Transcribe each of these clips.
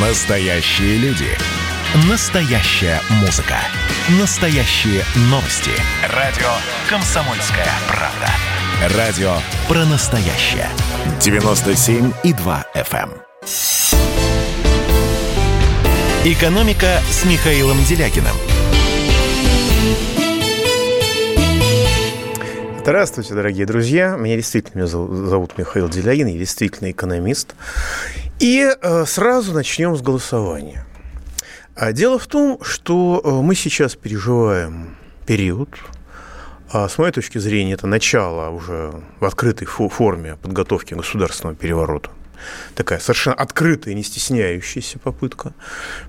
Настоящие люди. Настоящая музыка. Настоящие новости. Радио «Комсомольская правда». Радио про настоящее. 97,2 FM. эм. «Экономика» с Михаилом Делякиным. Здравствуйте, дорогие друзья. Меня действительно меня зовут Михаил Делягин, я действительно экономист. И э, сразу начнем с голосования. А дело в том, что э, мы сейчас переживаем период, а с моей точки зрения, это начало уже в открытой форме подготовки государственного переворота. Такая совершенно открытая, не стесняющаяся попытка.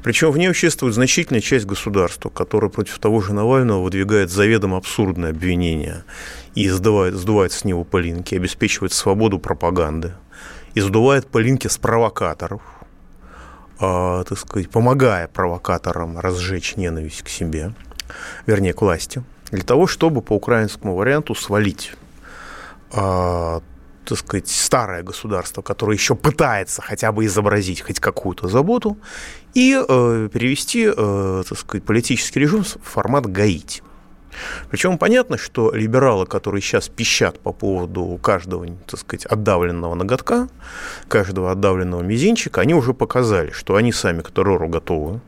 Причем в ней участвует значительная часть государства, которая против того же Навального выдвигает заведомо абсурдные обвинения и сдувает, сдувает с него пылинки, обеспечивает свободу пропаганды, и сдувает пылинки с провокаторов, э, так сказать, помогая провокаторам разжечь ненависть к себе, вернее, к власти, для того, чтобы по украинскому варианту свалить э, так сказать, старое государство, которое еще пытается хотя бы изобразить хоть какую-то заботу, и э, перевести, э, так сказать, политический режим в формат гаить. Причем понятно, что либералы, которые сейчас пищат по поводу каждого, так сказать, отдавленного ноготка, каждого отдавленного мизинчика, они уже показали, что они сами к террору готовы.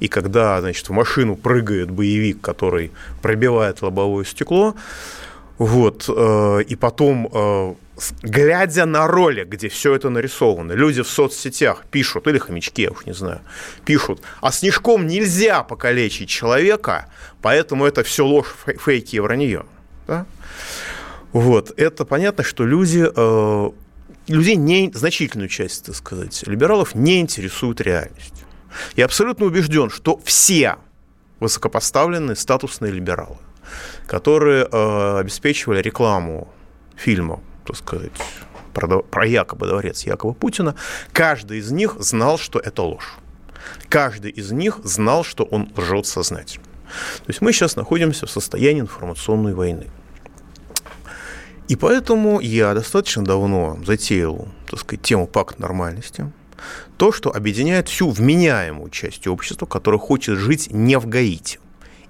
И когда, значит, в машину прыгает боевик, который пробивает лобовое стекло, вот, э, и потом э, глядя на ролик, где все это нарисовано, люди в соцсетях пишут, или хомячки, я уж не знаю, пишут, а снежком нельзя покалечить человека, поэтому это все ложь, фейки и вранье. Да? Вот, это понятно, что люди, э, людей не, значительную часть, так сказать, либералов не интересует реальность. Я абсолютно убежден, что все высокопоставленные статусные либералы, которые э, обеспечивали рекламу фильмов так сказать, про, про якобы дворец якобы Путина, каждый из них знал, что это ложь. Каждый из них знал, что он лжет сознательно. То есть мы сейчас находимся в состоянии информационной войны. И поэтому я достаточно давно затеял, так сказать, тему пакт нормальности. То, что объединяет всю вменяемую часть общества, которая хочет жить не в Гаити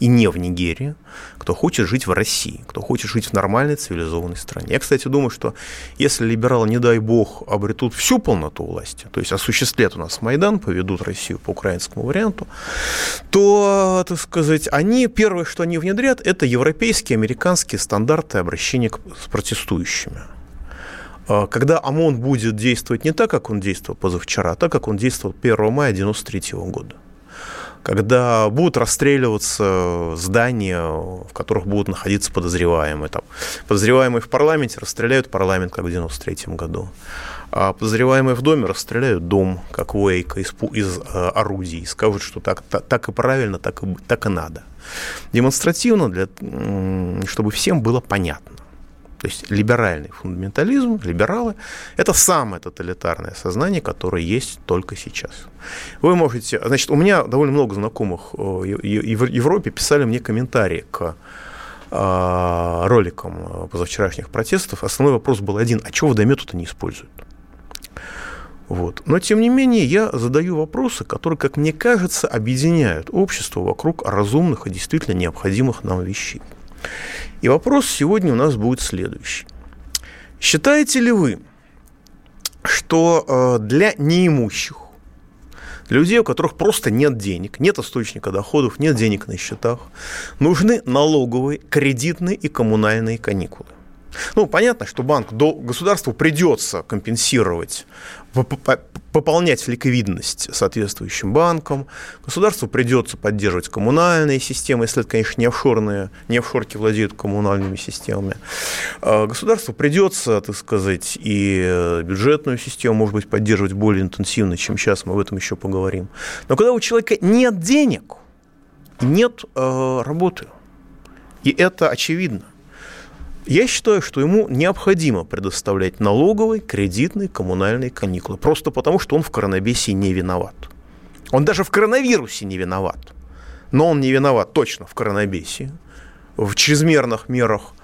и не в Нигерии, кто хочет жить в России, кто хочет жить в нормальной цивилизованной стране. Я, кстати, думаю, что если либералы, не дай бог, обретут всю полноту власти, то есть осуществят у нас Майдан, поведут Россию по украинскому варианту, то, так сказать, они, первое, что они внедрят, это европейские, американские стандарты обращения с протестующими а, когда ОМОН будет действовать не так, как он действовал позавчера, а так, как он действовал 1 мая 1993 года когда будут расстреливаться здания, в которых будут находиться подозреваемые. Там, подозреваемые в парламенте расстреляют парламент, как в 93 году. А подозреваемые в доме расстреляют дом, как Уэйка, из, из э, орудий, скажут, что так, так, так и правильно, так и, так и надо. Демонстративно, для, чтобы всем было понятно. То есть либеральный фундаментализм, либералы – это самое тоталитарное сознание, которое есть только сейчас. Вы можете… Значит, у меня довольно много знакомых э, в Европе писали мне комментарии к э, роликам э, позавчерашних протестов. Основной вопрос был один – а чего водомету-то не используют? Вот. Но, тем не менее, я задаю вопросы, которые, как мне кажется, объединяют общество вокруг разумных и действительно необходимых нам вещей. И вопрос сегодня у нас будет следующий. Считаете ли вы, что э, для неимущих, для людей, у которых просто нет денег, нет источника доходов, нет денег на счетах, нужны налоговые, кредитные и коммунальные каникулы? Ну, понятно, что банк государству придется компенсировать, пополнять ликвидность соответствующим банкам. Государству придется поддерживать коммунальные системы, если это, конечно, не офшорные, не офшорки владеют коммунальными системами. А государству придется, так сказать, и бюджетную систему, может быть, поддерживать более интенсивно, чем сейчас, мы об этом еще поговорим. Но когда у человека нет денег, нет э, работы, и это очевидно, я считаю, что ему необходимо предоставлять налоговые, кредитные, коммунальные каникулы. Просто потому, что он в коронавирусе не виноват. Он даже в коронавирусе не виноват. Но он не виноват точно в коронавирусе, в чрезмерных мерах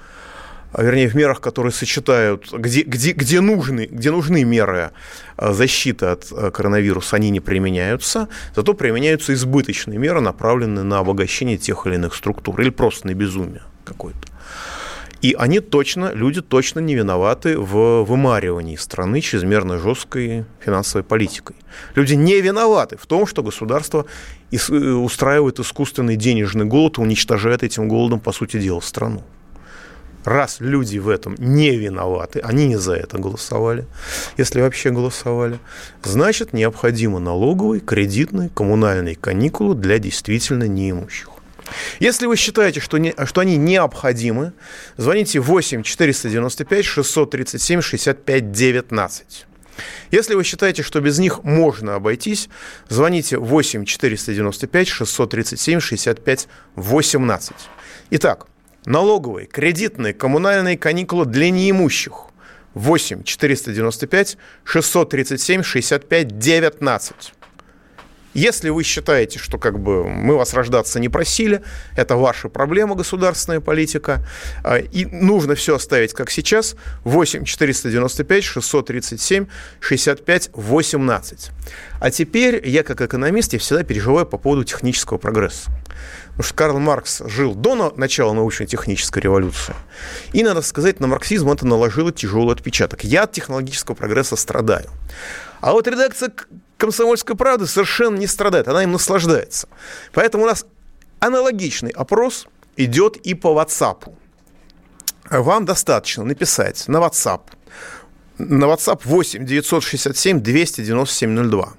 а, вернее, в мерах, которые сочетают, где, где, где, нужны, где нужны меры а, защиты от а, коронавируса, они не применяются, зато применяются избыточные меры, направленные на обогащение тех или иных структур, или просто на безумие какое-то. И они точно, люди точно не виноваты в вымаривании страны чрезмерно жесткой финансовой политикой. Люди не виноваты в том, что государство э, устраивает искусственный денежный голод и уничтожает этим голодом, по сути дела, страну. Раз люди в этом не виноваты, они не за это голосовали, если вообще голосовали, значит необходимы налоговые, кредитные, коммунальные каникулы для действительно неимущих. Если вы считаете, что, не, что они необходимы, звоните 8 495 637 65 19. Если вы считаете, что без них можно обойтись, звоните 8 495 637 65 18. Итак, налоговые, кредитные, коммунальные каникулы для неимущих. 8 495 637 65 19. Если вы считаете, что как бы мы вас рождаться не просили, это ваша проблема, государственная политика, а, и нужно все оставить как сейчас, 8 495 637 65 18. А теперь я как экономист, я всегда переживаю по поводу технического прогресса. Потому что Карл Маркс жил до начала научно-технической революции. И, надо сказать, на марксизм это наложило тяжелый отпечаток. Я от технологического прогресса страдаю. А вот редакция «Комсомольской правды» совершенно не страдает, она им наслаждается. Поэтому у нас аналогичный опрос идет и по WhatsApp. Вам достаточно написать на WhatsApp, на WhatsApp 8 967 297 02.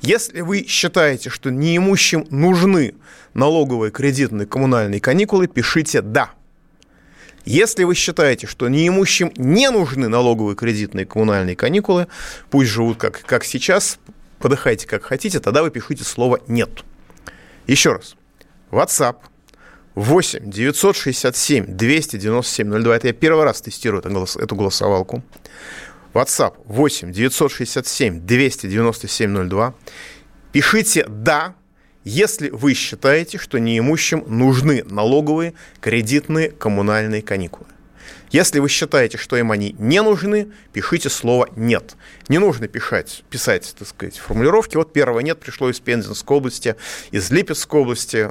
Если вы считаете, что неимущим нужны налоговые, кредитные, коммунальные каникулы, пишите «да». Если вы считаете, что неимущим не нужны налоговые, кредитные, коммунальные каникулы, пусть живут как, как сейчас, подыхайте как хотите, тогда вы пишите слово «нет». Еще раз. WhatsApp 8 967 297 02. Это я первый раз тестирую эту, голос, эту голосовалку. WhatsApp 8 967 297 02. Пишите «да», если вы считаете, что неимущим нужны налоговые, кредитные, коммунальные каникулы. Если вы считаете, что им они не нужны, пишите слово «нет». Не нужно писать, писать так сказать, формулировки. Вот первое «нет» пришло из Пензенской области, из Липецкой области,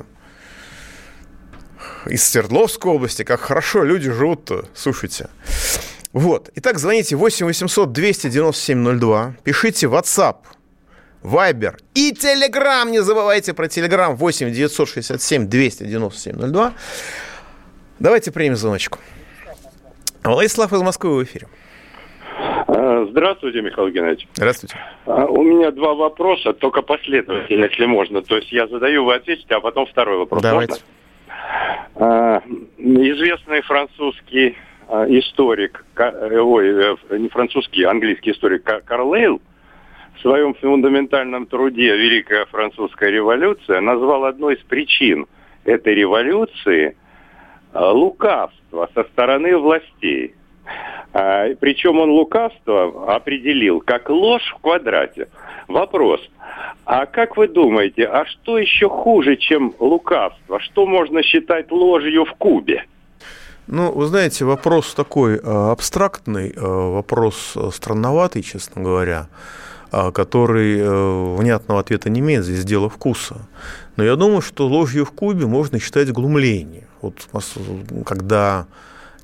из Свердловской области. Как хорошо люди живут-то, слушайте. Вот. Итак, звоните 8 800 297 02, пишите WhatsApp – Вайбер и Телеграм. Не забывайте про Телеграм 8 967 297 02. Давайте примем звоночку. Владислав из Москвы в эфире. А, здравствуйте, Михаил Геннадьевич. Здравствуйте. А, у меня два вопроса, только последовательно, если можно. То есть я задаю, вы ответите, а потом второй вопрос. Давайте. Можно? А, известный французский историк, э, ой, э, не французский, английский историк Карлейл в своем фундаментальном труде «Великая французская революция» назвал одной из причин этой революции лукавство со стороны властей. А, причем он лукавство определил как ложь в квадрате. Вопрос. А как вы думаете, а что еще хуже, чем лукавство? Что можно считать ложью в кубе? Ну, вы знаете, вопрос такой э, абстрактный, э, вопрос странноватый, честно говоря. Который э, внятного ответа не имеет, здесь дело вкуса. Но я думаю, что ложью в кубе можно считать глумление. Вот когда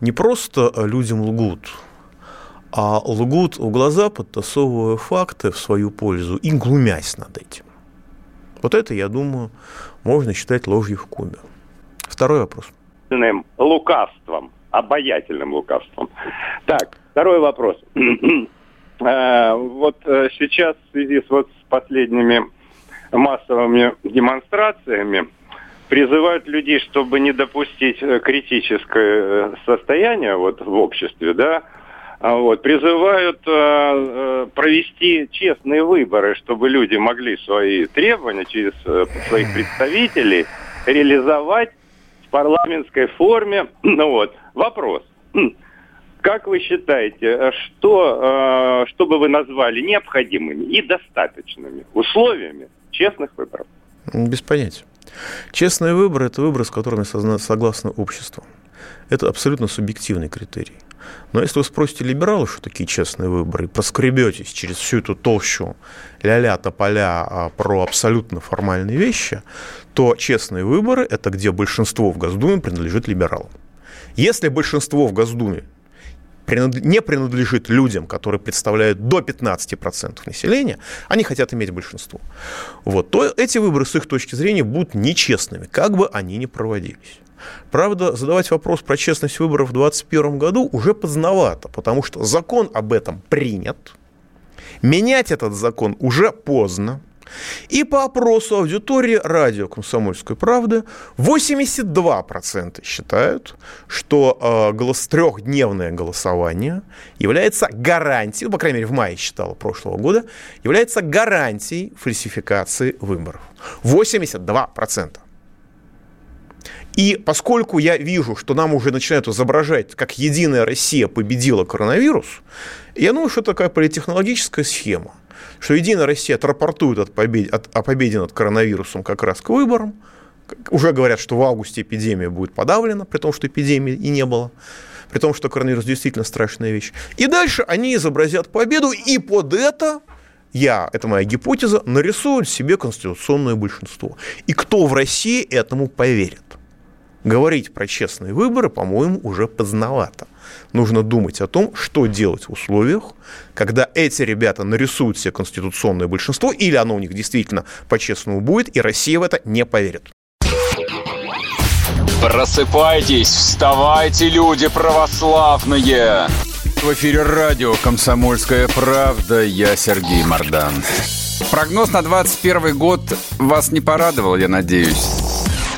не просто людям лгут, а лгут в глаза, подтасовывая факты в свою пользу и глумясь над этим. Вот это, я думаю, можно считать ложью в кубе. Второй вопрос. Лукавством, обаятельным лукавством. Так, второй вопрос. Э, вот э, сейчас в связи с, вот, последними массовыми демонстрациями призывают людей, чтобы не допустить э, критическое состояние вот, в обществе, да, а вот, призывают э, провести честные выборы, чтобы люди могли свои требования через э, своих представителей реализовать в парламентской форме. Ну вот, вопрос. Как вы считаете, э, что, э, что бы вы назвали необходимыми и достаточными условиями честных выборов? Без понятия. Честные выборы – это выборы, с которыми согласно общество. это абсолютно субъективный критерий. Но если вы спросите либералов, что такие честные выборы, и проскребетесь через всю эту толщу ля-ля, тополя а, про абсолютно формальные вещи, то честные выборы – это где большинство в Госдуме принадлежит либералам. Если большинство в Госдуме не принадлежит людям, которые представляют до 15% населения, они хотят иметь большинство, вот, то эти выборы с их точки зрения будут нечестными, как бы они ни проводились. Правда, задавать вопрос про честность выборов в 2021 году уже поздновато, потому что закон об этом принят, менять этот закон уже поздно, и по опросу аудитории радио «Комсомольской правды» 82% считают, что э, голос, трехдневное голосование является гарантией, ну, по крайней мере, в мае считало прошлого года, является гарантией фальсификации выборов. 82%. И поскольку я вижу, что нам уже начинают изображать, как Единая Россия победила коронавирус, я думаю, что это такая политехнологическая схема, что Единая Россия отрапортует от побед... от... о победе над коронавирусом как раз к выборам, уже говорят, что в августе эпидемия будет подавлена, при том, что эпидемии и не было, при том, что коронавирус действительно страшная вещь. И дальше они изобразят победу, и под это я, это моя гипотеза, нарисуют себе конституционное большинство. И кто в России этому поверит? Говорить про честные выборы, по-моему, уже поздновато. Нужно думать о том, что делать в условиях, когда эти ребята нарисуют себе конституционное большинство, или оно у них действительно по-честному будет, и Россия в это не поверит. Просыпайтесь, вставайте, люди православные! В эфире радио «Комсомольская правда». Я Сергей Мордан. Прогноз на 21 год вас не порадовал, я надеюсь.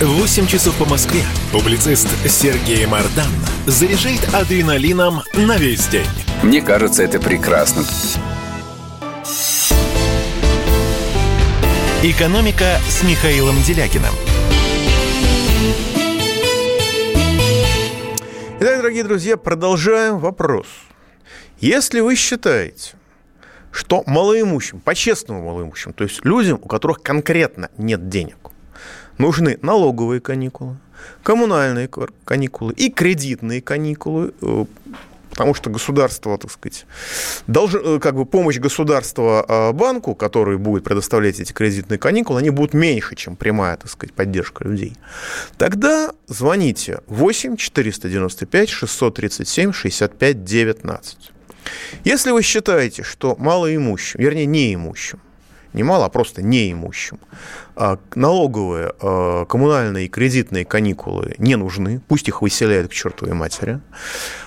8 часов по Москве публицист Сергей Мардан заряжает адреналином на весь день. Мне кажется, это прекрасно. «Экономика» с Михаилом Делякиным. Итак, дорогие друзья, продолжаем вопрос. Если вы считаете, что малоимущим, по-честному малоимущим, то есть людям, у которых конкретно нет денег, нужны налоговые каникулы, коммунальные каникулы и кредитные каникулы, э, потому что государство, так сказать, должен, э, как бы помощь государства а, банку, который будет предоставлять эти кредитные каникулы, они будут меньше, чем прямая, так сказать, поддержка людей. Тогда звоните 8 495 637 65 19. Если вы считаете, что малоимущим, вернее, неимущим, не мало, а просто неимущим. А налоговые, а, коммунальные и кредитные каникулы не нужны, пусть их выселяют к чертовой матери.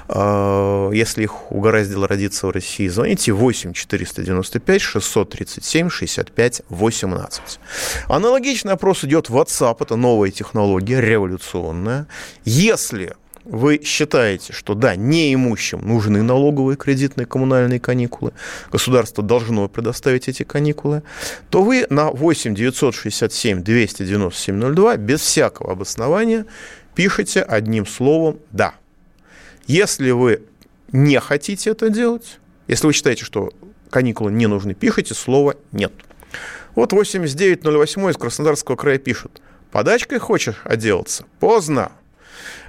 А, если их угораздило родиться в России, звоните 8 495 637 65 18. Аналогичный опрос идет в WhatsApp, это новая технология, революционная. Если вы считаете, что да, неимущим нужны налоговые, кредитные, коммунальные каникулы, государство должно предоставить эти каникулы, то вы на 8 967 297 02 без всякого обоснования пишете одним словом «да». Если вы не хотите это делать, если вы считаете, что каникулы не нужны, пишите слово «нет». Вот 8908 из Краснодарского края пишут. Подачкой хочешь отделаться? Поздно.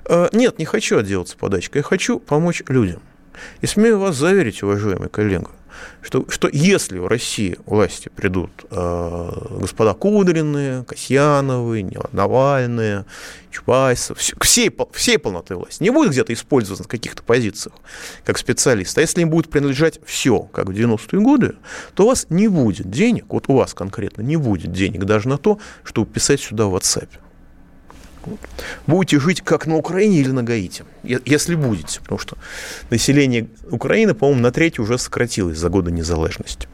Э, нет, не хочу отделаться подачкой, я хочу помочь людям. И смею вас заверить, уважаемый коллега, что, что если в России власти придут э, господа Кудринные, Касьяновы, Навальные, Чубайсов, все, всей, всей полноты власти, не будет где-то использоваться на каких-то позициях как специалист, а если им будет принадлежать все, как в 90-е годы, то у вас не будет денег, вот у вас конкретно не будет денег даже на то, чтобы писать сюда в WhatsApp будете жить как на Украине или на Гаити, если будете, потому что население Украины, по-моему, на треть уже сократилось за годы незалежности.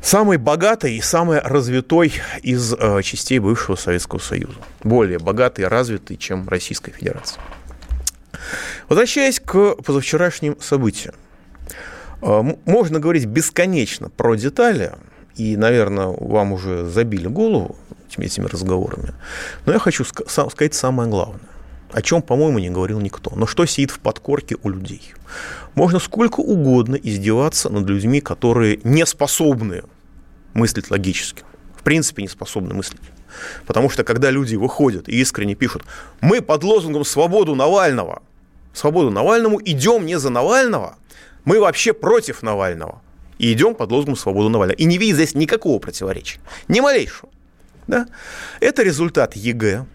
Самый богатый и самый развитой из э, частей бывшего Советского Союза. Более богатый и развитый, чем Российская Федерация. Возвращаясь к позавчерашним событиям. А, можно говорить бесконечно про детали, и, наверное, вам уже забили голову этими, этими разговорами. Но я хочу сказать самое главное о чем, по-моему, не говорил никто. Но что сидит в подкорке у людей? Можно сколько угодно издеваться над людьми, которые не способны мыслить логически. В принципе, не способны мыслить. Потому что когда люди выходят и искренне пишут, мы под лозунгом «Свободу Навального», «Свободу Навальному» идем не за Навального, мы вообще против Навального. И идем под лозунгом «Свободу Навального». И не видит здесь никакого противоречия. Ни малейшего. Да? Это результат ЕГЭ,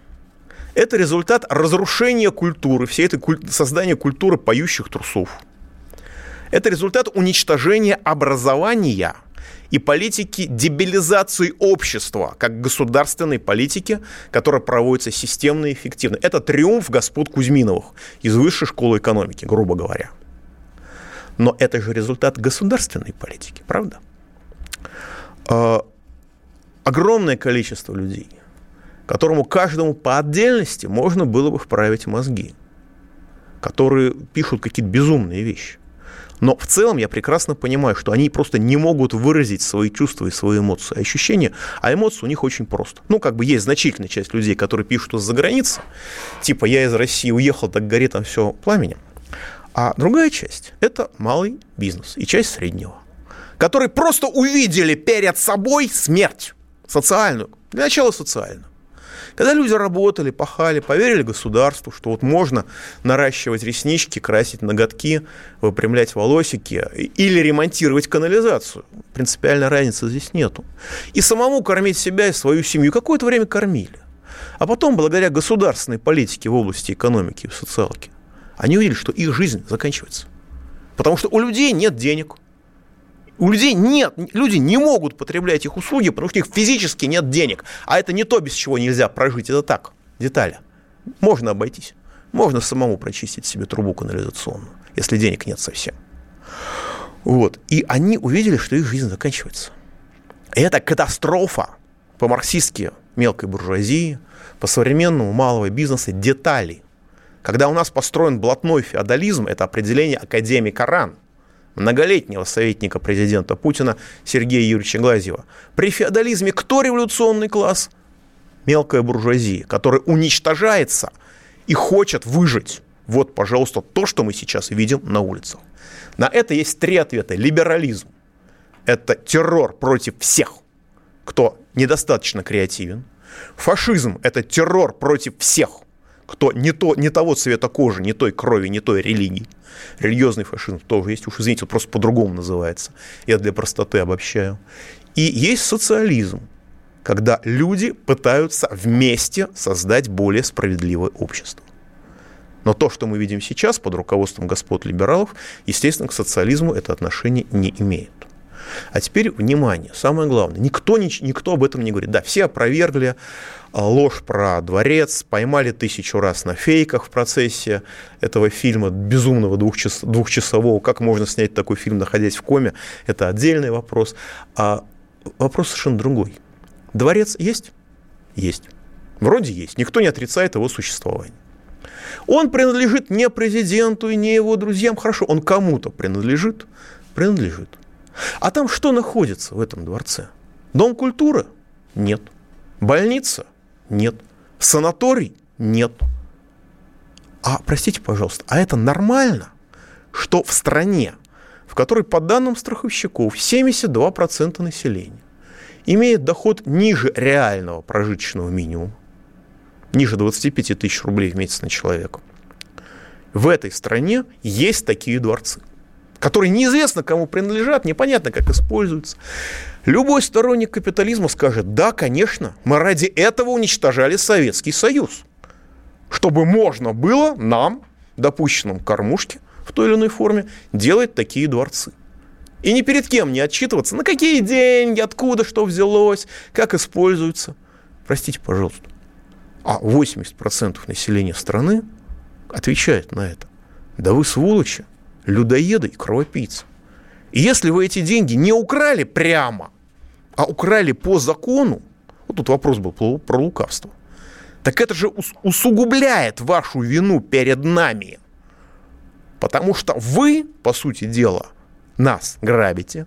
это результат разрушения культуры, всей этой куль... создания культуры поющих трусов. Это результат уничтожения образования и политики дебилизации общества, как государственной политики, которая проводится системно и эффективно. Это триумф господ Кузьминовых из высшей школы экономики, грубо говоря. Но это же результат государственной политики, правда? А, огромное количество людей – которому каждому по отдельности можно было бы вправить мозги, которые пишут какие-то безумные вещи. Но в целом я прекрасно понимаю, что они просто не могут выразить свои чувства и свои эмоции, ощущения, а эмоции у них очень просто. Ну, как бы есть значительная часть людей, которые пишут из-за границы, типа «я из России уехал, так горит там все пламенем». А другая часть – это малый бизнес и часть среднего, которые просто увидели перед собой смерть социальную, для начала социальную. Когда люди работали, пахали, поверили государству, что вот можно наращивать реснички, красить ноготки, выпрямлять волосики или ремонтировать канализацию. Принципиальной разницы здесь нету. И самому кормить себя и свою семью какое-то время кормили. А потом, благодаря государственной политике в области экономики и социалки, они увидели, что их жизнь заканчивается. Потому что у людей нет денег, у людей нет, люди не могут потреблять их услуги, потому что у них физически нет денег. А это не то, без чего нельзя прожить. Это так, детали. Можно обойтись. Можно самому прочистить себе трубу канализационную, если денег нет совсем. Вот. И они увидели, что их жизнь заканчивается. И это катастрофа по-марксистски мелкой буржуазии, по современному малого бизнеса детали. Когда у нас построен блатной феодализм, это определение академика РАН – многолетнего советника президента Путина Сергея Юрьевича Глазьева. При феодализме кто революционный класс? Мелкая буржуазия, которая уничтожается и хочет выжить. Вот, пожалуйста, то, что мы сейчас видим на улицах. На это есть три ответа. Либерализм – это террор против всех, кто недостаточно креативен. Фашизм – это террор против всех, кто не, то, не того цвета кожи, не той крови, не той религии. Религиозный фашизм тоже есть, уж извините, просто по-другому называется. Я для простоты обобщаю. И есть социализм, когда люди пытаются вместе создать более справедливое общество. Но то, что мы видим сейчас под руководством господ либералов, естественно, к социализму это отношение не имеет. А теперь, внимание, самое главное, никто, никто об этом не говорит. Да, все опровергли а, ложь про дворец, поймали тысячу раз на фейках в процессе этого фильма, безумного двухчас, двухчасового. Как можно снять такой фильм, находясь в коме, это отдельный вопрос. А вопрос совершенно другой. Дворец есть? Есть. Вроде есть. Никто не отрицает его существование. Он принадлежит не президенту и не его друзьям. Хорошо, он кому-то принадлежит. Принадлежит. А там что находится в этом дворце? Дом культуры? Нет. Больница? Нет. Санаторий? Нет. А, простите, пожалуйста, а это нормально, что в стране, в которой, по данным страховщиков, 72% населения имеет доход ниже реального прожиточного минимума, ниже 25 тысяч рублей в месяц на человека, в этой стране есть такие дворцы – которые неизвестно кому принадлежат, непонятно как используются. Любой сторонник капитализма скажет, да, конечно, мы ради этого уничтожали Советский Союз, чтобы можно было нам, допущенным кормушке в той или иной форме, делать такие дворцы. И ни перед кем не отчитываться, на какие деньги, откуда что взялось, как используется. Простите, пожалуйста. А 80% населения страны отвечает на это. Да вы сволочи людоеды и кровопийцы. И если вы эти деньги не украли прямо, а украли по закону, вот тут вопрос был про лукавство, так это же усугубляет вашу вину перед нами. Потому что вы, по сути дела, нас грабите.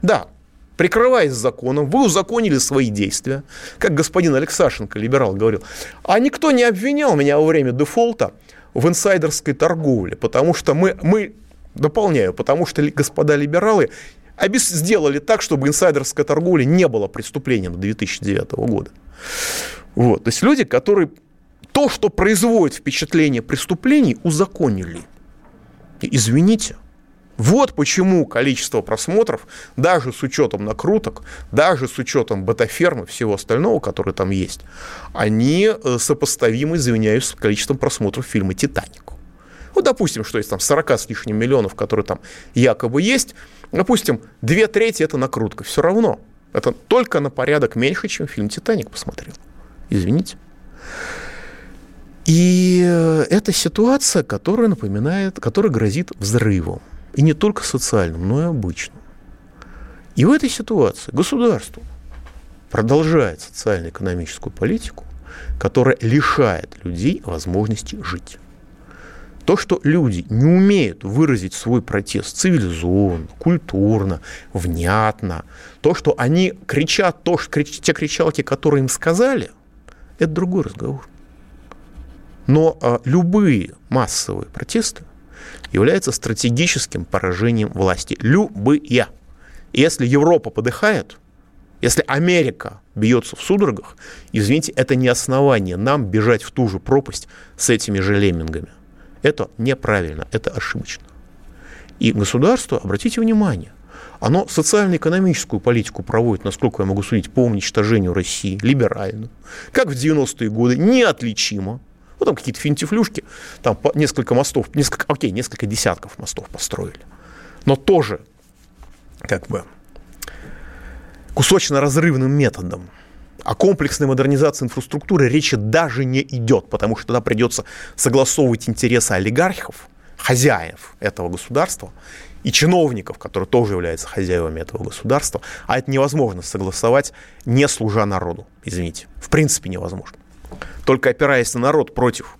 Да, прикрываясь законом, вы узаконили свои действия. Как господин Алексашенко, либерал, говорил. А никто не обвинял меня во время дефолта в инсайдерской торговле, потому что мы, мы дополняю, потому что господа либералы сделали так, чтобы инсайдерская торговля не было преступлением до 2009 года. Вот. То есть люди, которые то, что производит впечатление преступлений, узаконили. Извините, вот почему количество просмотров, даже с учетом накруток, даже с учетом бета-фермы, всего остального, которое там есть, они э, сопоставимы, извиняюсь, с количеством просмотров фильма «Титаник». Ну, допустим, что есть там 40 с лишним миллионов, которые там якобы есть, допустим, две трети это накрутка. Все равно. Это только на порядок меньше, чем фильм «Титаник» посмотрел. Извините. И э, это ситуация, которая напоминает, которая грозит взрывом. И не только социальным, но и обычным. И в этой ситуации государство продолжает социально-экономическую политику, которая лишает людей возможности жить. То, что люди не умеют выразить свой протест цивилизованно, культурно, внятно, то, что они кричат то, что, те кричалки, которые им сказали, это другой разговор. Но а, любые массовые протесты являются стратегическим поражением власти. Любые. Если Европа подыхает, если Америка бьется в судорогах, извините, это не основание нам бежать в ту же пропасть с этими же леммингами. Это неправильно, это ошибочно. И государство, обратите внимание, оно социально-экономическую политику проводит, насколько я могу судить, по уничтожению России, либеральную, как в 90-е годы, неотличимо. Вот там какие-то финтифлюшки, там несколько мостов, несколько, окей, несколько десятков мостов построили. Но тоже, как бы, кусочно-разрывным методом. О комплексной модернизации инфраструктуры речи даже не идет, потому что тогда придется согласовывать интересы олигархов, хозяев этого государства, и чиновников, которые тоже являются хозяевами этого государства, а это невозможно согласовать, не служа народу, извините. В принципе невозможно. Только опираясь на народ против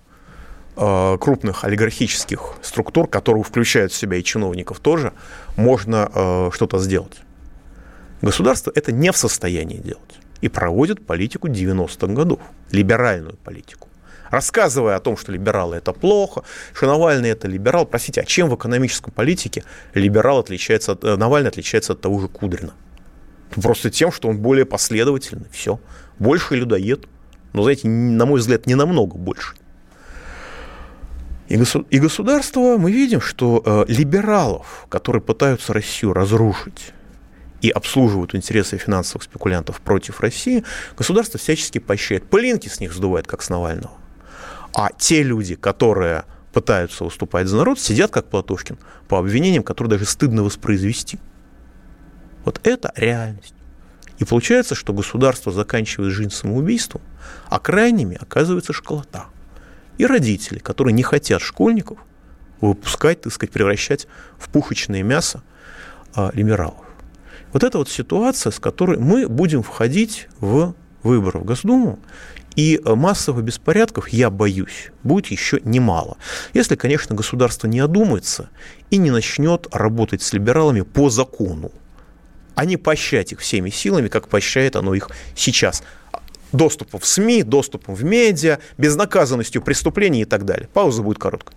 э, крупных олигархических структур, которые включают в себя и чиновников тоже, можно э, что-то сделать. Государство это не в состоянии делать и проводит политику 90-х годов, либеральную политику. Рассказывая о том, что либералы это плохо, что Навальный это либерал. Простите, а чем в экономической политике либерал отличается, от, э, Навальный отличается от того же Кудрина? Просто тем, что он более последовательный, все. Больше людоед. Но, знаете, на мой взгляд, не намного больше. И, государство, мы видим, что э, либералов, которые пытаются Россию разрушить, и обслуживают интересы финансовых спекулянтов против России, государство всячески поощряет. Пылинки с них сдувает, как с Навального. А те люди, которые пытаются выступать за народ, сидят как Платошкин по обвинениям, которые даже стыдно воспроизвести. Вот это реальность. И получается, что государство заканчивает жизнь самоубийством, а крайними оказывается школота. И родители, которые не хотят школьников выпускать, так сказать, превращать в пухочное мясо а, либералов. Вот это вот ситуация, с которой мы будем входить в выборы в Госдуму, и массовых беспорядков, я боюсь, будет еще немало. Если, конечно, государство не одумается и не начнет работать с либералами по закону, а не поощрять их всеми силами, как поощряет оно их сейчас. Доступом в СМИ, доступом в медиа, безнаказанностью преступлений и так далее. Пауза будет короткая.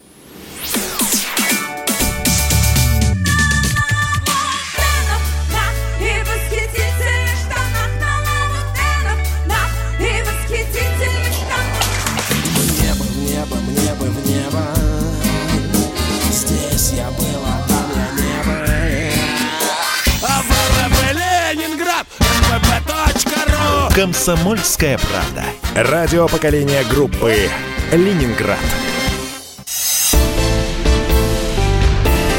«Комсомольская правда». Радио поколения группы «Ленинград».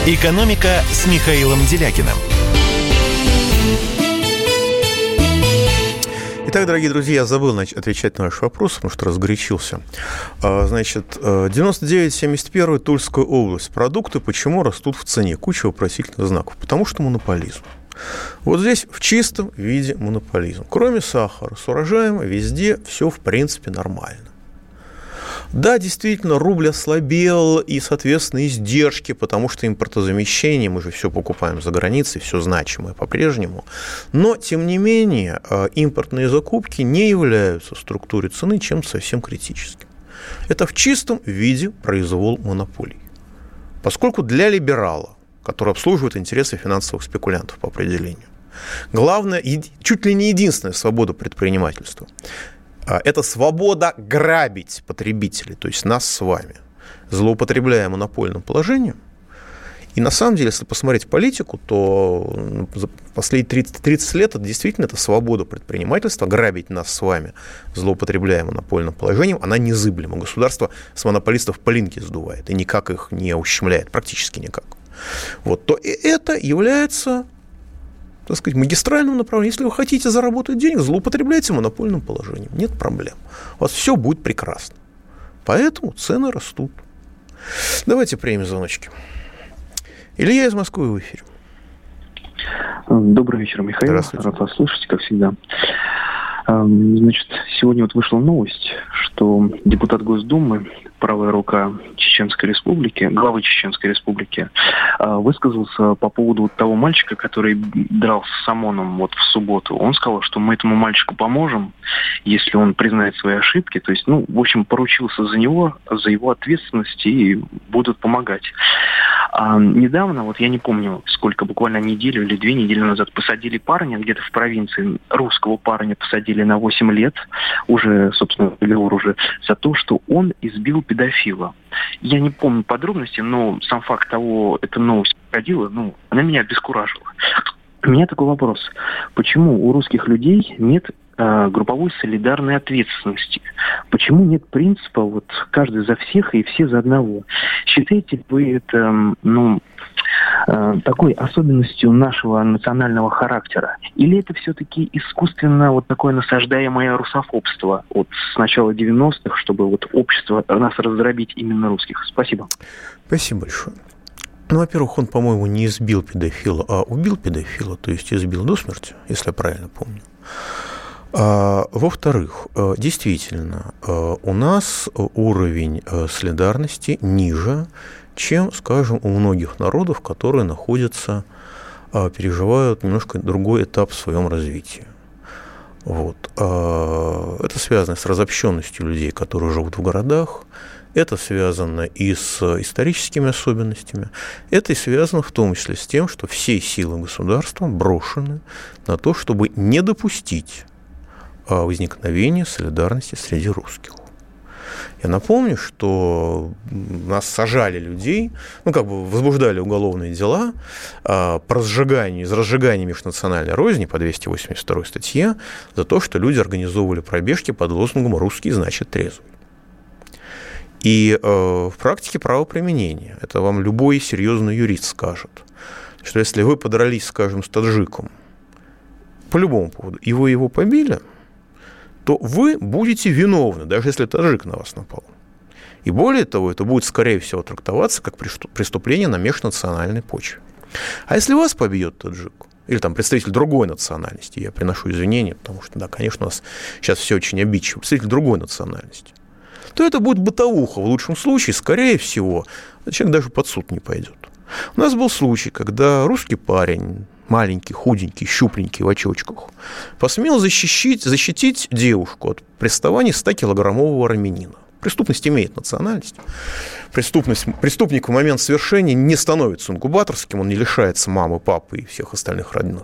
«Экономика» с Михаилом Делякиным. Итак, дорогие друзья, я забыл отвечать на ваш вопрос, потому что разгорячился. А, значит, 99-71 Тульская область. Продукты почему растут в цене? Куча вопросительных знаков. Потому что монополизм. Вот здесь в чистом виде монополизм. Кроме сахара, с урожаем везде все в принципе нормально. Да, действительно, рубль ослабел, и, соответственно, издержки, потому что импортозамещение, мы же все покупаем за границей, все значимое по-прежнему. Но, тем не менее, э, импортные закупки не являются в структуре цены чем-то совсем критическим. Это в чистом виде произвол монополий. Поскольку для либерала, который обслуживает интересы финансовых спекулянтов по определению, главное, чуть ли не единственная свобода предпринимательства а, это свобода грабить потребителей, то есть нас с вами, злоупотребляя монопольным положением. И на самом деле, если посмотреть политику, то ну, за последние 30, 30 лет это действительно это свобода предпринимательства, грабить нас с вами, злоупотребляя монопольным положением, она незыблема. Государство с монополистов полинки сдувает и никак их не ущемляет, практически никак. Вот, то и это является так сказать, магистральным направлением. Если вы хотите заработать денег, злоупотребляйте монопольным положением. Нет проблем. У вас все будет прекрасно. Поэтому цены растут. Давайте примем звоночки. Илья из Москвы в эфире. Добрый вечер, Михаил. Рад вас слышать, как всегда. Значит, сегодня вот вышла новость, что депутат Госдумы, правая рука Чеченской Республики, главы Чеченской Республики, а, высказался по поводу того мальчика, который дрался с ОМОНом вот в субботу. Он сказал, что мы этому мальчику поможем, если он признает свои ошибки. То есть, ну, в общем, поручился за него, за его ответственность и будут помогать. А недавно, вот я не помню, сколько, буквально неделю или две недели назад, посадили парня где-то в провинции, русского парня посадили на 8 лет, уже, собственно, приговор уже, за то, что он избил педофила. Я не помню подробности, но сам факт того, эта новость ходила, ну, она меня обескуражила. У меня такой вопрос. Почему у русских людей нет групповой солидарной ответственности? Почему нет принципа вот каждый за всех и все за одного? Считаете вы это, ну, э, такой особенностью нашего национального характера? Или это все-таки искусственно вот такое насаждаемое русофобство вот с начала 90-х, чтобы вот общество нас раздробить именно русских? Спасибо. Спасибо большое. Ну, во-первых, он, по-моему, не избил педофила, а убил педофила, то есть избил до смерти, если я правильно помню. А, во-вторых, э, действительно, э, у нас уровень э, солидарности ниже, чем, скажем, у многих народов, которые находятся, переживают немножко другой этап в своем развитии. Вот. А, это связано с разобщенностью людей, которые живут в городах, это связано и с историческими особенностями, это и связано в том числе с тем, что все силы государства брошены на то, чтобы не допустить а, возникновения солидарности среди русских. Я напомню, что нас сажали людей, ну, как бы возбуждали уголовные дела э, по разжиганию, из разжигания межнациональной розни по 282 статье за то, что люди организовывали пробежки под лозунгом «русский значит трезвый». И э, в практике правоприменения, это вам любой серьезный юрист скажет, что если вы подрались, скажем, с таджиком по любому поводу, и вы его побили, то вы будете виновны, даже если таджик на вас напал. И более того, это будет, скорее всего, трактоваться как преступление на межнациональной почве. А если вас побьет таджик, или там представитель другой национальности, я приношу извинения, потому что, да, конечно, у нас сейчас все очень обидчиво, представитель другой национальности, то это будет бытовуха. В лучшем случае, скорее всего, человек даже под суд не пойдет. У нас был случай, когда русский парень, маленький, худенький, щупленький, в очочках, посмел защитить, защитить девушку от приставания 100-килограммового армянина. Преступность имеет национальность. Преступность, преступник в момент совершения не становится инкубаторским, он не лишается мамы, папы и всех остальных родных.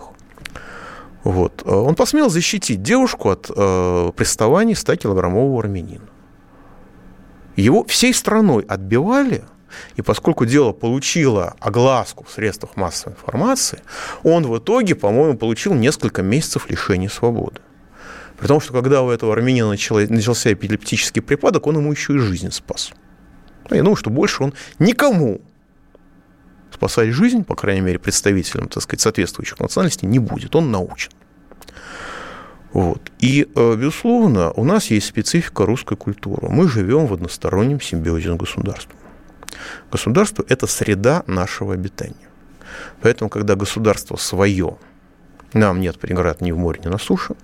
Вот. Он посмел защитить девушку от э, приставания 100-килограммового армянина. Его всей страной отбивали, и поскольку дело получило огласку в средствах массовой информации, он в итоге, по-моему, получил несколько месяцев лишения свободы. При том, что когда у этого армянина начался эпилептический припадок, он ему еще и жизнь спас. Я думаю, что больше он никому спасать жизнь, по крайней мере, представителям, так сказать, соответствующих национальностей, не будет. Он научен. Вот. И, э, безусловно, у нас есть специфика русской культуры. Мы живем в одностороннем симбиозе с государством. Государство – это среда нашего обитания. Поэтому, когда государство свое, нам нет преград ни в море, ни на суше,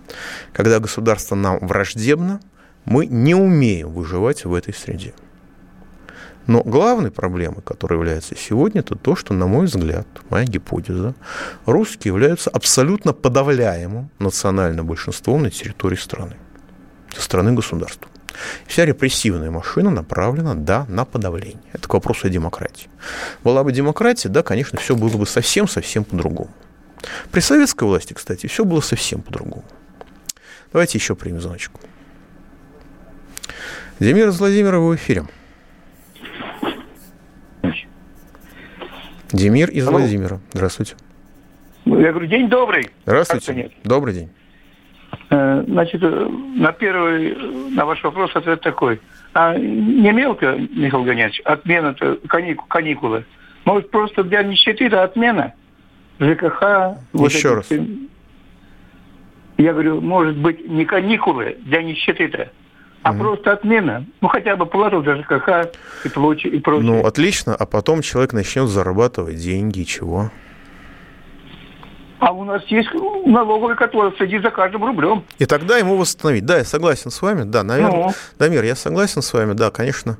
когда государство нам враждебно, Мы не умеем выживать в этой среде. Но главной проблемой, которая является сегодня, это то, что, на мой взгляд, моя гипотеза, русские являются абсолютно подавляемым национальным большинством на территории страны, страны государства. Вся репрессивная машина направлена, да, на подавление. Это к вопросу о демократии. Была бы демократия, да, конечно, все было бы совсем-совсем по-другому. При советской власти, кстати, все было совсем по-другому. Давайте еще примем звоночку. Демир из Владимира, в эфире. Демир из Алло. Владимира. Здравствуйте. Я говорю, день добрый. Здравствуйте. Добрый день. Э, значит, э, на первый, на ваш вопрос ответ такой. А не мелко, Михаил Гонятович, отмена каникул, каникулы. Может, просто для нищеты это отмена? ЖКХ... Еще вот раз. Я говорю, может быть, не каникулы для нищеты-то, а угу. просто отмена. Ну, хотя бы плату за ЖКХ и прочее. И прочее. Ну, отлично. А потом человек начнет зарабатывать деньги, чего? А у нас есть налоговый, который следит за каждым рублем. И тогда ему восстановить. Да, я согласен с вами. Да, наверное. Ну. Дамир, я согласен с вами. Да, конечно.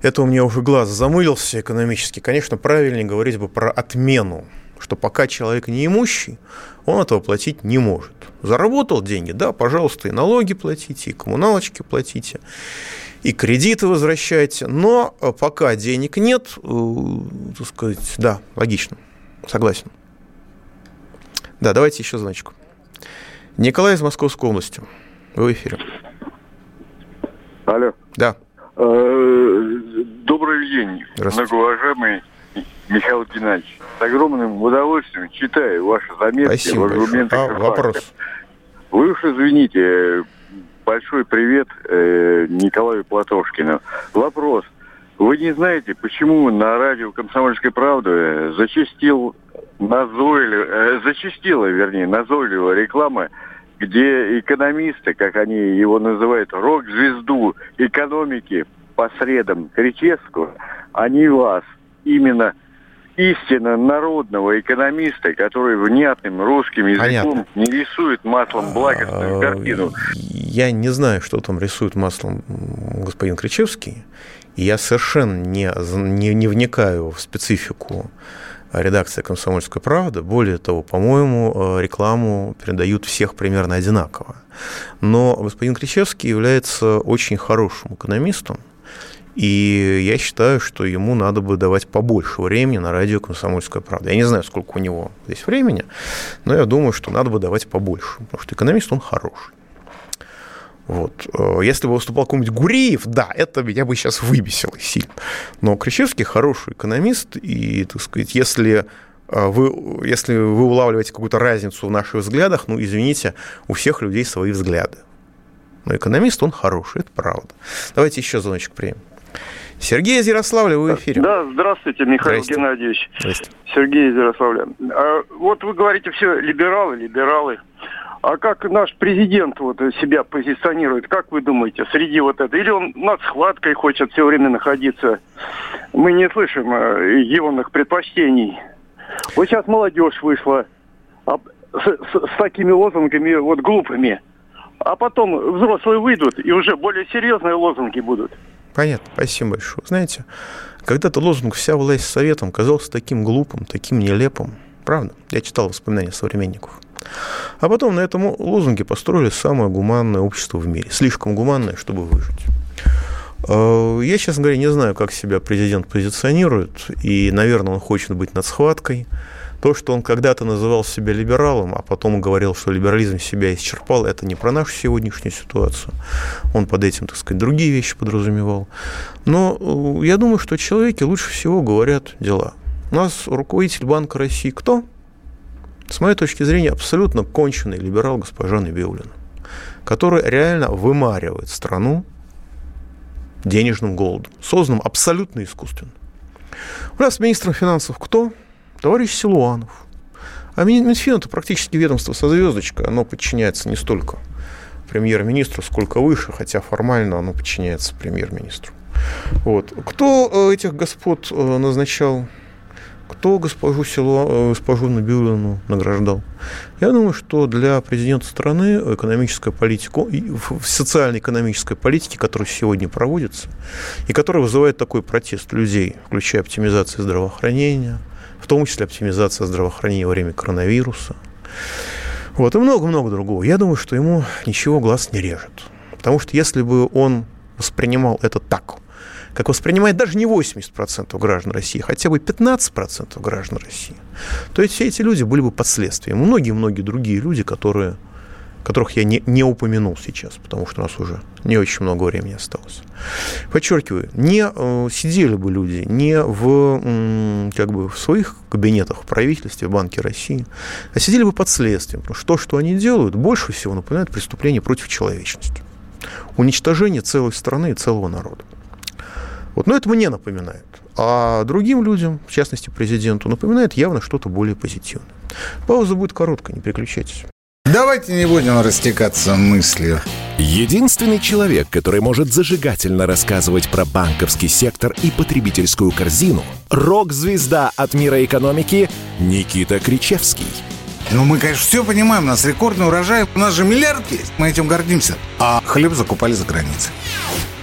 Это у меня уже глаз замылился экономически. Конечно, правильнее говорить бы про отмену что пока человек не имущий, он этого платить не может. Заработал деньги, да, пожалуйста, и налоги платите, и коммуналочки платите, и кредиты возвращайте, но э, пока денег нет, э, так сказать, да, логично, согласен. Да, давайте еще значку. Николай из Московской области. Вы в эфире. Алло. Да. Э, добрый день, многоуважаемый Михаил Геннадьевич. С огромным удовольствием читаю ваши заметки Спасибо в аргументах. А, вопрос. Вы уж извините, большой привет э, Николаю Платошкину. Вопрос. Вы не знаете, почему на радио «Комсомольская правда» зачастил назойливо, э, зачастила, вернее, назойливая реклама, где экономисты, как они его называют, рок-звезду экономики по средам Кричевского, они вас именно истинно народного экономиста, который внятным русским языком Понятно. не рисует маслом благостную а, картину. Я не знаю, что там рисует маслом господин Кричевский. Я совершенно не, не, не вникаю в специфику редакции «Комсомольская правда». Более того, по-моему, э, рекламу передают всех примерно одинаково. Но господин Кричевский является очень хорошим экономистом, и я считаю, что ему надо бы давать побольше времени на радио «Комсомольская правда». Я не знаю, сколько у него здесь времени, но я думаю, что надо бы давать побольше, потому что экономист, он хороший. Вот. Э, если бы выступал какой-нибудь Гуреев, да, это меня бы сейчас выбесило сильно. Но Кричевский хороший экономист, и, так сказать, если э, вы, если вы улавливаете какую-то разницу в наших взглядах, ну, извините, у всех людей свои взгляды. Но экономист, он хороший, это правда. Давайте еще звоночек примем. Сергей из Ярославля, вы в эфире. Да, здравствуйте, Михаил здравствуйте. Геннадьевич. Здравствуйте. Сергей из Ярославля. А, вот вы говорите все либералы, либералы. А как наш президент вот себя позиционирует, как вы думаете, среди вот этого? Или он над схваткой хочет все время находиться? Мы не слышим э, егоных предпочтений. Вот сейчас молодежь вышла с, с, с такими лозунгами вот глупыми. А потом взрослые выйдут, и уже более серьезные лозунги будут. Понятно, спасибо большое. Знаете, когда-то лозунг «Вся власть советом» казался таким глупым, таким нелепым. Правда? Я читал воспоминания современников. А потом на этом лозунге построили самое гуманное общество в мире. Слишком гуманное, чтобы выжить. Э, я, честно говоря, не знаю, как себя президент позиционирует, и, наверное, он хочет быть над схваткой. То, что он когда-то называл себя либералом, а потом говорил, что либерализм себя исчерпал, это не про нашу сегодняшнюю ситуацию. Он под этим, так сказать, другие вещи подразумевал. Но э, я думаю, что человеки лучше всего говорят дела. У нас руководитель Банка России кто? С моей точки зрения, абсолютно конченый либерал госпожа Набиулина, который реально вымаривает страну денежным голодом, созданным абсолютно искусственно. У нас министром финансов кто? Товарищ Силуанов. А Минфин – это практически ведомство со звездочкой, оно подчиняется не столько премьер-министру, сколько выше, хотя формально оно подчиняется премьер-министру. Вот. Кто э, этих господ э, назначал кто госпожу, Село, э, госпожу Набиулину награждал? Я думаю, что для президента страны экономическая политика, социально-экономической политике, которая сегодня проводится, и которая вызывает такой протест людей, включая оптимизацию здравоохранения, в том числе оптимизация здравоохранения во время коронавируса, вот, и много-много другого. Я думаю, что ему ничего глаз не режет. Потому что если бы он воспринимал это так – как воспринимает даже не 80% граждан России, хотя бы 15% граждан России, то есть все эти люди были бы под следствием. Многие-многие другие люди, которые, которых я не, не упомянул сейчас, потому что у нас уже не очень много времени осталось. Подчеркиваю, не э, сидели бы люди не в, э, как бы в своих кабинетах в правительстве, в Банке России, а сидели бы под следствием, потому что то, что они делают, больше всего напоминает преступление против человечности. Уничтожение целой страны и целого народа. Вот, но это мне напоминает. А другим людям, в частности президенту, напоминает явно что-то более позитивное. Пауза будет короткая, не переключайтесь. Давайте не будем растекаться мыслью. Единственный человек, который может зажигательно рассказывать про банковский сектор и потребительскую корзину – рок-звезда от мира экономики Никита Кричевский. Ну, мы, конечно, все понимаем, у нас рекордный урожай, у нас же миллиард есть, мы этим гордимся. А хлеб закупали за границей.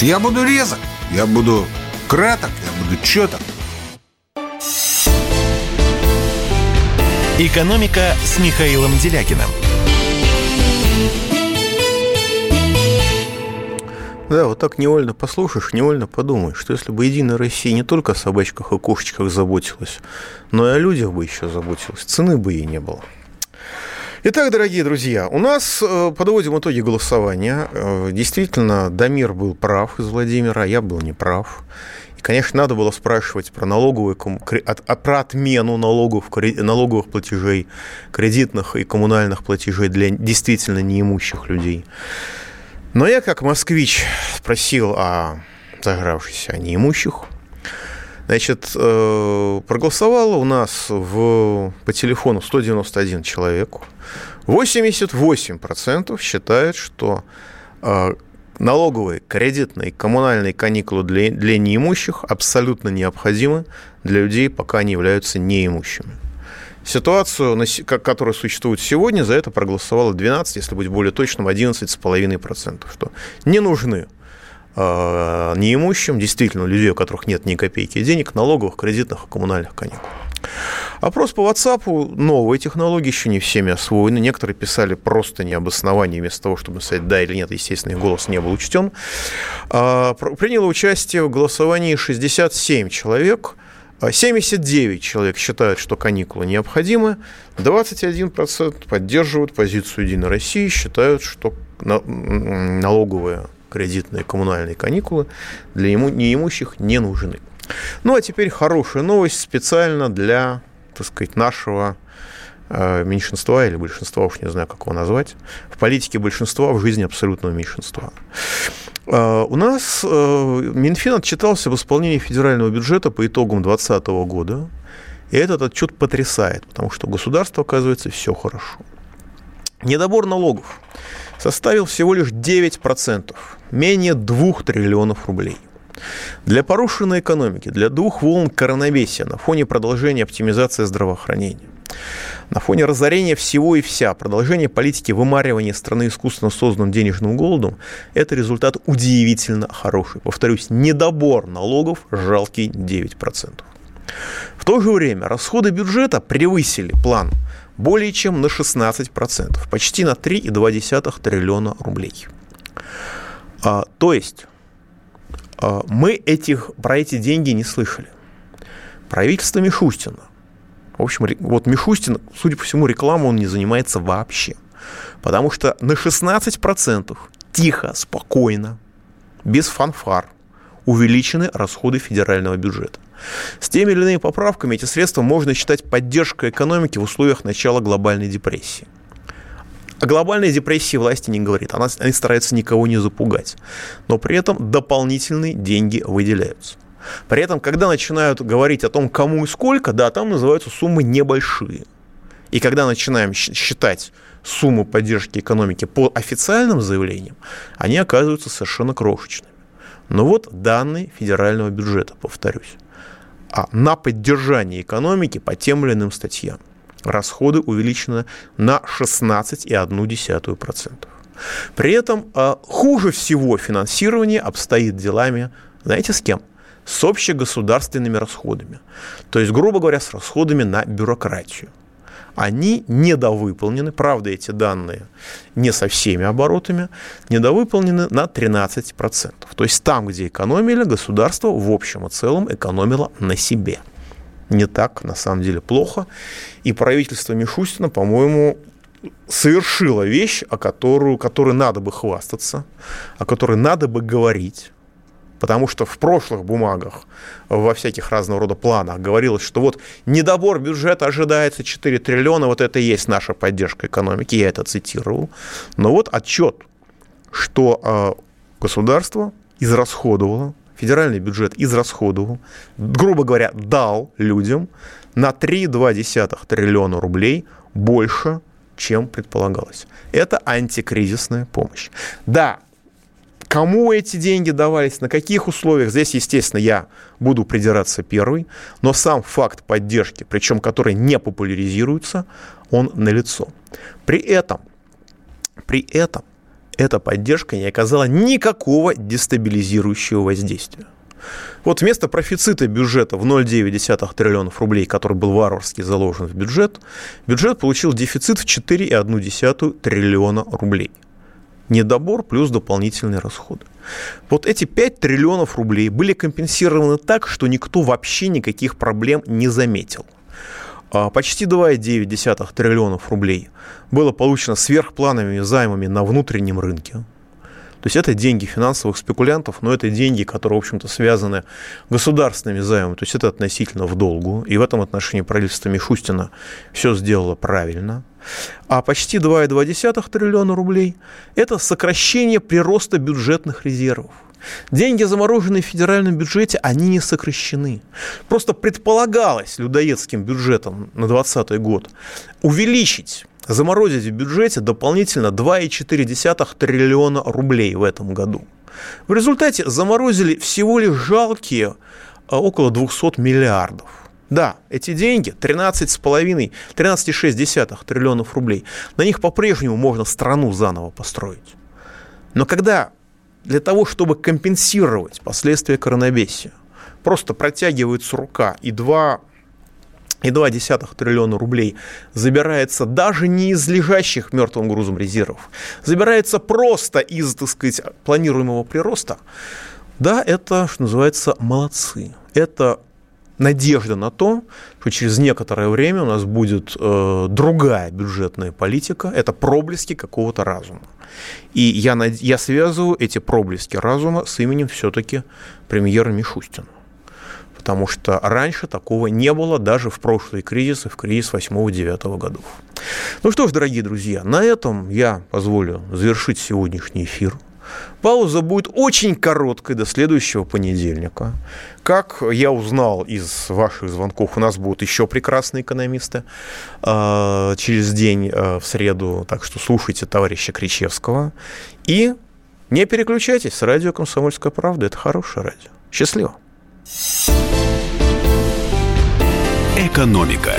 Я буду резок, я буду краток, я буду четок. «Экономика» с Михаилом Делякиным. Да, вот так невольно послушаешь, невольно подумаешь, что если бы Единая Россия не только о собачках и кошечках заботилась, но и о людях бы еще заботилась, цены бы ей не было. Итак, дорогие друзья, у нас э, подводим итоги голосования. Э, действительно, Дамир был прав из Владимира, я был неправ. И, конечно, надо было спрашивать про налоговую, про отмену налогов, налоговых платежей, кредитных и коммунальных платежей для действительно неимущих людей. Но я, как москвич, спросил о зажравшихся, неимущих – Значит, э, проголосовало у нас в, по телефону 191 человек. 88% считают, что э, налоговые, кредитные, коммунальные каникулы для, для неимущих абсолютно необходимы для людей, пока они являются неимущими. Ситуацию, которая существует сегодня, за это проголосовало 12, если быть более точным, 11,5%, что не нужны неимущим, действительно, людей, у которых нет ни копейки денег, налоговых, кредитных и коммунальных каникул. Опрос по WhatsApp, новые технологии, еще не всеми освоены. Некоторые писали просто не об основании, вместо того, чтобы сказать да или нет, естественно, их голос не был учтен. А, приняло участие в голосовании 67 человек. 79 человек считают, что каникулы необходимы, 21% поддерживают позицию Единой России, считают, что налоговые кредитные коммунальные каникулы для неимущих не нужны. Ну а теперь хорошая новость специально для, так сказать, нашего э, меньшинства или большинства, уж не знаю, как его назвать, в политике большинства, в жизни абсолютного меньшинства. Э, у нас э, Минфин отчитался в исполнении федерального бюджета по итогам 2020 года, и этот отчет потрясает, потому что у государства, оказывается, все хорошо. Недобор налогов составил всего лишь 9%, менее 2 триллионов рублей. Для порушенной экономики, для двух волн коронавесия на фоне продолжения оптимизации здравоохранения, на фоне разорения всего и вся, продолжения политики вымаривания страны искусственно созданным денежным голодом, это результат удивительно хороший. Повторюсь, недобор налогов жалкий 9%. В то же время расходы бюджета превысили план более чем на 16%, почти на 3,2 триллиона рублей. А, то есть а, мы этих, про эти деньги не слышали. Правительство Мишустина. В общем, вот Мишустин, судя по всему, рекламу он не занимается вообще. Потому что на 16% тихо, спокойно, без фанфар увеличены расходы федерального бюджета. С теми или иными поправками эти средства можно считать поддержкой экономики в условиях начала глобальной депрессии. О глобальной депрессии власти не говорит. Она, они стараются никого не запугать. Но при этом дополнительные деньги выделяются. При этом, когда начинают говорить о том, кому и сколько, да, там называются суммы небольшие. И когда начинаем считать суммы поддержки экономики по официальным заявлениям, они оказываются совершенно крошечными. Но вот данные федерального бюджета, повторюсь. А на поддержание экономики по тем или иным статьям расходы увеличены на 16,1%. При этом а, хуже всего финансирование обстоит делами, знаете, с кем? С общегосударственными расходами. То есть, грубо говоря, с расходами на бюрократию они недовыполнены, правда, эти данные не со всеми оборотами, недовыполнены на 13%. То есть там, где экономили, государство в общем и целом экономило на себе. Не так, на самом деле, плохо. И правительство Мишустина, по-моему, совершило вещь, о которую, которой надо бы хвастаться, о которой надо бы говорить, Потому что в прошлых бумагах, во всяких разного рода планах говорилось, что вот недобор бюджета ожидается 4 триллиона, вот это и есть наша поддержка экономики, я это цитировал. Но вот отчет, что э, государство израсходовало, федеральный бюджет израсходовал, грубо говоря, дал людям на 3,2 триллиона рублей больше, чем предполагалось. Это антикризисная помощь. Да, Кому эти деньги давались, на каких условиях, здесь, естественно, я буду придираться первый, но сам факт поддержки, причем который не популяризируется, он налицо. При этом, при этом эта поддержка не оказала никакого дестабилизирующего воздействия. Вот вместо профицита бюджета в 0,9 триллионов рублей, который был варварски заложен в бюджет, бюджет получил дефицит в 4,1 триллиона рублей – недобор плюс дополнительные расходы. Вот эти 5 триллионов рублей были компенсированы так, что никто вообще никаких проблем не заметил. А почти 2,9 триллионов рублей было получено сверхплановыми займами на внутреннем рынке. То есть это деньги финансовых спекулянтов, но это деньги, которые, в общем-то, связаны государственными займами. То есть это относительно в долгу. И в этом отношении правительство Мишустина все сделало правильно. А почти 2,2 триллиона рублей – это сокращение прироста бюджетных резервов. Деньги, замороженные в федеральном бюджете, они не сокращены. Просто предполагалось людоедским бюджетом на 2020 год увеличить заморозить в бюджете дополнительно 2,4 триллиона рублей в этом году. В результате заморозили всего лишь жалкие а, около 200 миллиардов. Да, эти деньги, 13,5, 13,6 триллионов рублей, на них по-прежнему можно страну заново построить. Но когда для того, чтобы компенсировать последствия коронавируса, просто протягивается рука и 2 и 2,2 триллиона рублей забирается даже не из лежащих мертвым грузом резервов, забирается просто из, так сказать, планируемого прироста, да, это, что называется, молодцы. Это надежда на то, что через некоторое время у нас будет э, другая бюджетная политика, это проблески какого-то разума. И я, я связываю эти проблески разума с именем все-таки премьера Мишустина потому что раньше такого не было даже в прошлые кризисы, в кризис 8-9 годов. Ну что ж, дорогие друзья, на этом я позволю завершить сегодняшний эфир. Пауза будет очень короткой до следующего понедельника. Как я узнал из ваших звонков, у нас будут еще прекрасные экономисты э, через день э, в среду. Так что слушайте товарища Кричевского. И не переключайтесь радио «Комсомольская правда». Это хорошее радио. Счастливо. Экономика.